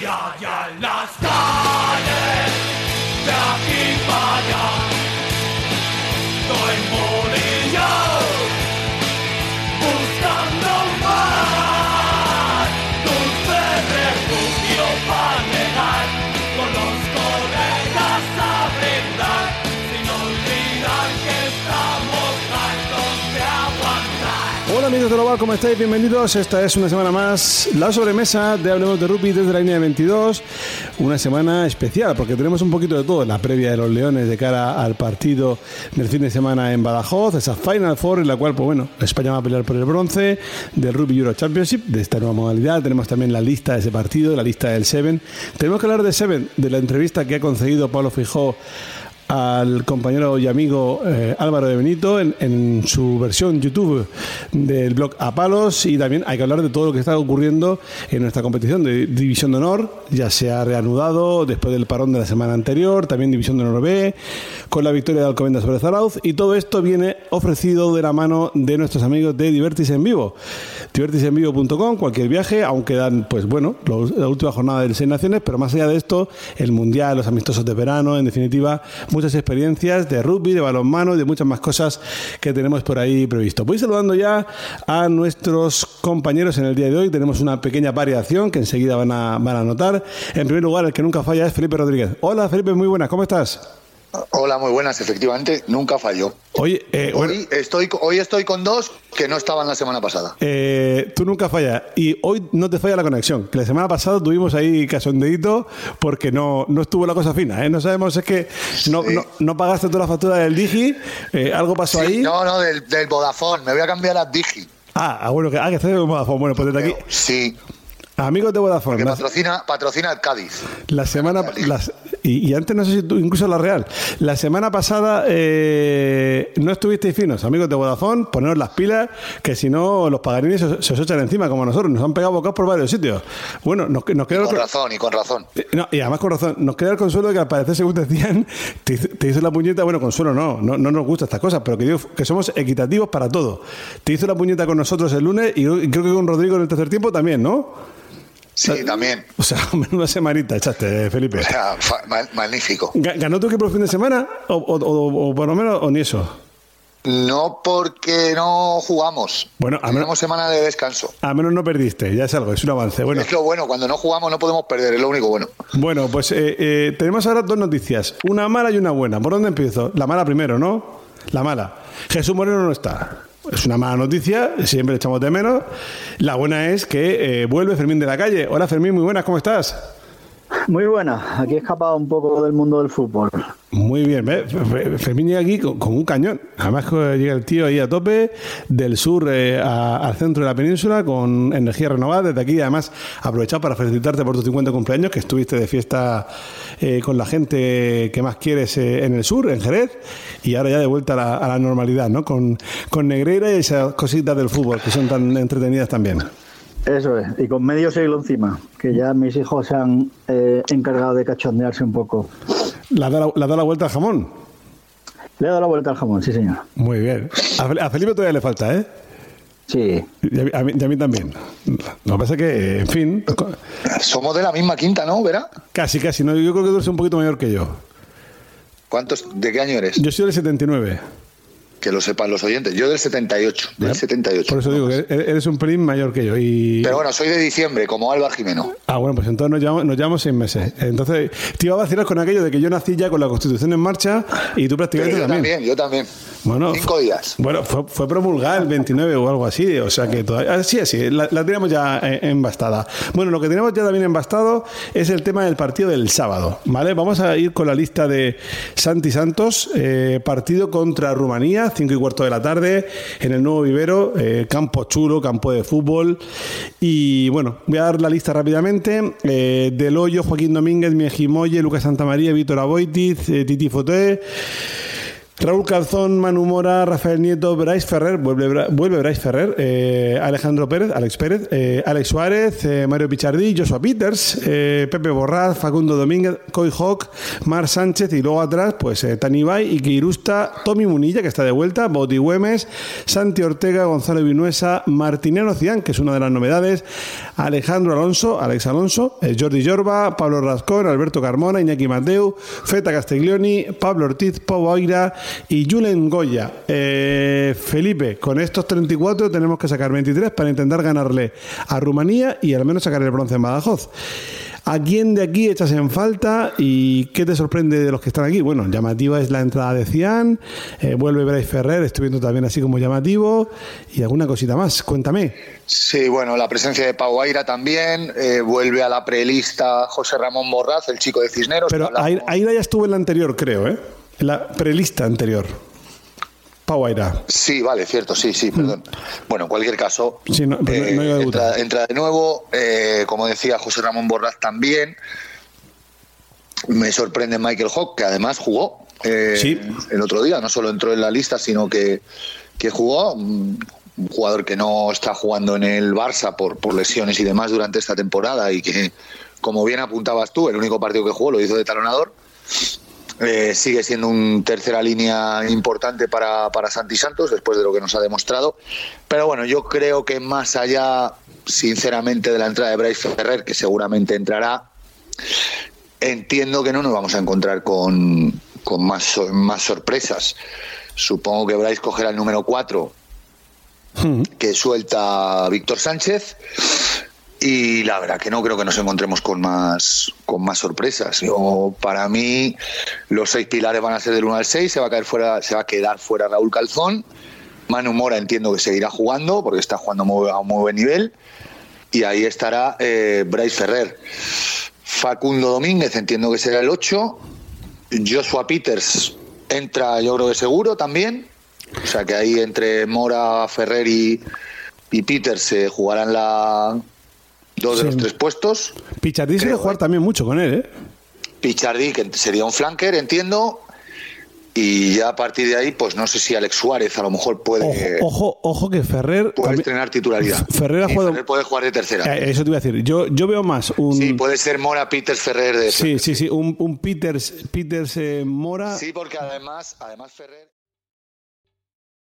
Ya, ya las amigos de Global, ¿cómo estáis? Bienvenidos. Esta es una semana más, la sobremesa de Hablemos de Rugby desde la línea de 22. Una semana especial porque tenemos un poquito de todo en la previa de los Leones de cara al partido del fin de semana en Badajoz, esa Final Four en la cual, pues bueno, España va a pelear por el bronce del Rugby Euro Championship, de esta nueva modalidad. Tenemos también la lista de ese partido, la lista del Seven. Tenemos que hablar de Seven, de la entrevista que ha concedido Pablo Fijó al compañero y amigo eh, Álvaro de Benito en, en su versión YouTube del blog A Palos. Y también hay que hablar de todo lo que está ocurriendo en nuestra competición de División de Honor, ya se ha reanudado después del parón de la semana anterior, también División de Honor B, con la victoria de Alcobendas sobre Zarauz. Y todo esto viene ofrecido de la mano de nuestros amigos de Divertis en Vivo. Divertisenvivo.com, cualquier viaje, aún quedan, pues bueno, la última jornada del Seis Naciones, pero más allá de esto, el Mundial, los amistosos de verano, en definitiva, muchas experiencias de rugby, de balonmano y de muchas más cosas que tenemos por ahí previsto. Voy saludando ya a nuestros compañeros en el día de hoy. Tenemos una pequeña variación que enseguida van a, van a notar. En primer lugar, el que nunca falla es Felipe Rodríguez. Hola Felipe, muy buenas, ¿cómo estás? Hola, muy buenas. Efectivamente, nunca falló. Oye, eh, bueno, Hoy estoy, hoy estoy con dos que no estaban la semana pasada. Eh, tú nunca fallas y hoy no te falla la conexión. Que la semana pasada tuvimos ahí casondeíto porque no, no estuvo la cosa fina. ¿eh? No sabemos, es que no, Sí. no, no pagaste toda la factura del Digi, eh, algo pasó ahí. No, no, del, del Vodafone. Me voy a cambiar a Digi. Ah, ah, bueno, que, ah, que estás en Vodafone. Bueno, pues desde aquí, Sí, amigos de Vodafone, que la, patrocina, patrocina el Cádiz. la semana. las- y, y antes no sé si tú, incluso la Real. La semana pasada eh, no estuvisteis finos, amigos de Vodafone, poneros las pilas, que si no los pagarines se, se os echan encima, como nosotros. Nos han pegado bocados por varios sitios. Bueno, nos, nos queda Con razón, y con razón. Eh, No, y además con razón, nos queda el consuelo de que al parecer, según decían, te, te hizo la puñeta, bueno, consuelo no, no, no nos gusta estas cosas, pero que digo que somos equitativos para todo. Te hizo la puñeta con nosotros el lunes y, y creo que con Rodrigo en el tercer tiempo también, ¿no? Sí, también. O sea, menuda semanita echaste, eh, Felipe. O sea, magnífico. Ga- ¿Ganó tu equipo el fin de semana? O, o- o- o por lo menos, o ni eso? No porque no jugamos. Bueno, a Tenemos menos- semana de descanso. A menos no perdiste, ya es algo, es un avance. Bueno, Es lo bueno, cuando no jugamos no podemos perder, es lo único bueno. bueno pues eh, eh, tenemos ahora dos noticias, una mala y una buena. ¿Por dónde empiezo? La mala primero, ¿no? La mala. Jesús Moreno no está. Es una mala noticia, siempre echamos de menos. La buena es que eh, vuelve Fermín de la calle. Hola Fermín, muy buenas, ¿cómo estás? Muy buena, aquí he escapado un poco del mundo del fútbol. Muy bien, Fermín llega aquí con, con un cañón. Además llega el tío ahí a tope, del sur eh, a- al centro de la península, con energía renovada. Desde aquí, además, aprovechar para felicitarte por tus 50 cumpleaños, que estuviste de fiesta eh, con la gente que más quieres eh, en el sur, en Jerez, y ahora ya de vuelta a la, a la normalidad, ¿no? Con, con Negreira y esas cositas del fútbol, que son tan entretenidas también. Eso es, y con medio siglo encima, que ya mis hijos se han eh, encargado de cachondearse un poco. ¿La da la, la da la vuelta al jamón? Le he dado la vuelta al jamón, sí señor. Muy bien. A Felipe todavía le falta, ¿eh? Sí, Y a, mí- a mí, y a mí también. Lo que pasa es que, en fin, Somos de la misma quinta, ¿no, Vera? casi, casi. No, yo creo que tú eres un poquito mayor que yo. ¿Cuántos, ¿De qué año eres? Yo soy del 79. Que lo sepan los oyentes. Yo del 78. Del 78. Por eso digo que eres un pelín mayor que yo. Y... Pero bueno, soy de diciembre, como Alba Jimeno. Ah, bueno, pues entonces nos llevamos, nos llevamos seis meses. Entonces, te iba a vacilar con aquello de que yo nací ya con la Constitución en marcha y tú prácticamente yo también. yo también. Bueno, Cinco días. Bueno, fue, fue promulgada el 29 o algo así, o sea que todavía. Sí, así, la, la tenemos ya eh, embastada. Bueno, lo que tenemos ya también embastado es el tema del partido del sábado, ¿vale? Vamos a ir con la lista de Santi Santos, eh, partido contra Rumanía, 5 y cuarto de la tarde, en el nuevo vivero, eh, campo chulo, campo de fútbol. Y bueno, voy a dar la lista rápidamente: eh, Del Hoyo, Joaquín Domínguez, Miejimoye, Lucas Santamaría, Víctor Aboitiz, eh, Titi Foté. Raúl Calzón, Manu Mora, Rafael Nieto, Bryce Ferrer, vuelve, vuelve Bryce Ferrer, eh, Alejandro Pérez, Alex Pérez, eh, Alex Suárez, eh, Mario Pichardí, Joshua Peters, Pepe Borraz, Facundo Domínguez, Coy Hawk, Mar Sánchez y luego atrás, pues Tani Bay, Ike Irusta, Tommy Munilla, que está de vuelta, Boti Güemes, Santi Ortega, Gonzalo Vinuesa, Martinero Cian, que es una de las novedades, Alejandro Alonso, Alex Alonso, Jordi Jorba, Pablo Rascón, Alberto Carmona, Iñaki Mateu, Feta Castiglioni, Pablo Ortiz, Pau Aira y Julen Goya. Eh, Felipe, con estos 34 tenemos que sacar 23 para intentar ganarle a Rumanía y al menos sacar el bronce en Badajoz. ¿A quién de aquí echas en falta y qué te sorprende de los que están aquí? Bueno, llamativa es la entrada de Cian, eh, vuelve Bryce Ferrer, estoy viendo también así como llamativo y alguna cosita más. Cuéntame. Sí, bueno, la presencia de Pau Aira también. eh, vuelve a la prelista José Ramón Borraz, el chico de Cisneros. Pero Aira Aira ya estuvo en la anterior, creo, ¿eh? La prelista anterior. Pau Aira. Sí, vale, cierto, sí, sí, perdón. Bueno, en cualquier caso, Mm. Sí, no, debutar. entra, entra de nuevo, eh, como decía José Ramón Borraz también. Me sorprende Michael Hawk, que además jugó eh, Sí. el otro día, no solo entró en la lista, sino que, que jugó. Un un jugador que no está jugando en el Barça por, por lesiones y demás durante esta temporada y que, como bien apuntabas tú, el único partido que jugó lo hizo de talonador. Eh, sigue siendo un tercera línea importante para, para Santi Santos después de lo que nos ha demostrado. Pero bueno, yo creo que más allá, sinceramente, de la entrada de Bryce Ferrer, que seguramente entrará, entiendo que no nos vamos a encontrar con, con más, más sorpresas. Supongo que Bryce cogerá el número 4 que suelta Víctor Sánchez. Y la verdad que no creo que nos encontremos con más con más sorpresas. Yo, para mí, los seis pilares van a ser del 1 al 6, se va a caer fuera, se va a quedar fuera Raúl Calzón. Manu Mora entiendo que seguirá jugando, porque está jugando muy- a un muy buen nivel. Y ahí estará eh, Bryce Ferrer. Facundo Domínguez entiendo que será el 8. Joshua Peters entra, yo creo que seguro también. O sea que ahí entre Mora, Ferrer y, y Peters se jugarán la dos de los tres puestos. Pichardí suele Creo, jugar eh. también mucho con él, ¿eh? Pichardi, que sería un flanker, entiendo. Y ya a partir de ahí, pues no sé si Alex Suárez a lo mejor puede, Ojo, ojo, ojo que Ferrer. puede también- estrenar titularidad. Ferrer ha jugado- Ferrer puede jugar de tercera. Eh, Eso te iba a decir. Yo, yo veo más un. Sí, puede ser Mora, Peters, Ferrer de Sí, sí, sí, un, un Peters, Peters eh, Mora. Sí, porque además, además Ferrer.